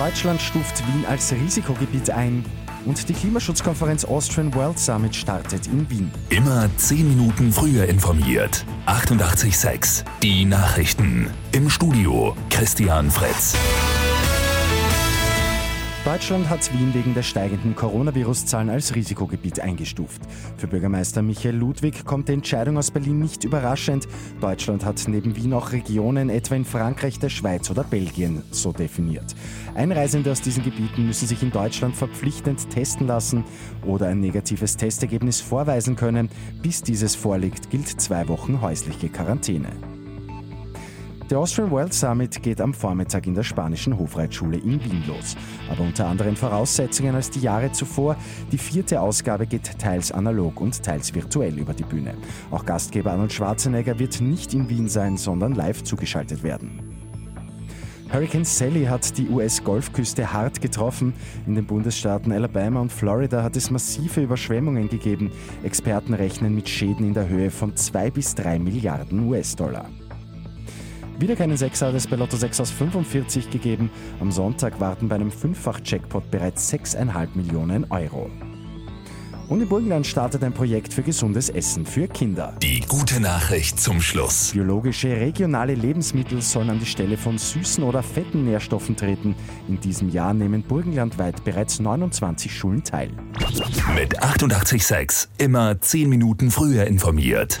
Deutschland stuft Wien als Risikogebiet ein. Und die Klimaschutzkonferenz Austrian World Summit startet in Wien. Immer 10 Minuten früher informiert. 88.6 Die Nachrichten. Im Studio Christian Fretz. Deutschland hat Wien wegen der steigenden Coronavirus-Zahlen als Risikogebiet eingestuft. Für Bürgermeister Michael Ludwig kommt die Entscheidung aus Berlin nicht überraschend. Deutschland hat neben Wien auch Regionen, etwa in Frankreich, der Schweiz oder Belgien, so definiert. Einreisende aus diesen Gebieten müssen sich in Deutschland verpflichtend testen lassen oder ein negatives Testergebnis vorweisen können. Bis dieses vorliegt, gilt zwei Wochen häusliche Quarantäne. Der Austrian World Summit geht am Vormittag in der spanischen Hofreitschule in Wien los. Aber unter anderen Voraussetzungen als die Jahre zuvor. Die vierte Ausgabe geht teils analog und teils virtuell über die Bühne. Auch Gastgeber Arnold Schwarzenegger wird nicht in Wien sein, sondern live zugeschaltet werden. Hurricane Sally hat die US-Golfküste hart getroffen. In den Bundesstaaten Alabama und Florida hat es massive Überschwemmungen gegeben. Experten rechnen mit Schäden in der Höhe von 2 bis 3 Milliarden US-Dollar. Wieder keinen Sechser hat es bei Lotto 6 aus 45 gegeben. Am Sonntag warten bei einem Fünffach-Jackpot bereits 6,5 Millionen Euro. Und in Burgenland startet ein Projekt für gesundes Essen für Kinder. Die gute Nachricht zum Schluss. Biologische, regionale Lebensmittel sollen an die Stelle von süßen oder fetten Nährstoffen treten. In diesem Jahr nehmen burgenlandweit bereits 29 Schulen teil. Mit 886 immer 10 Minuten früher informiert.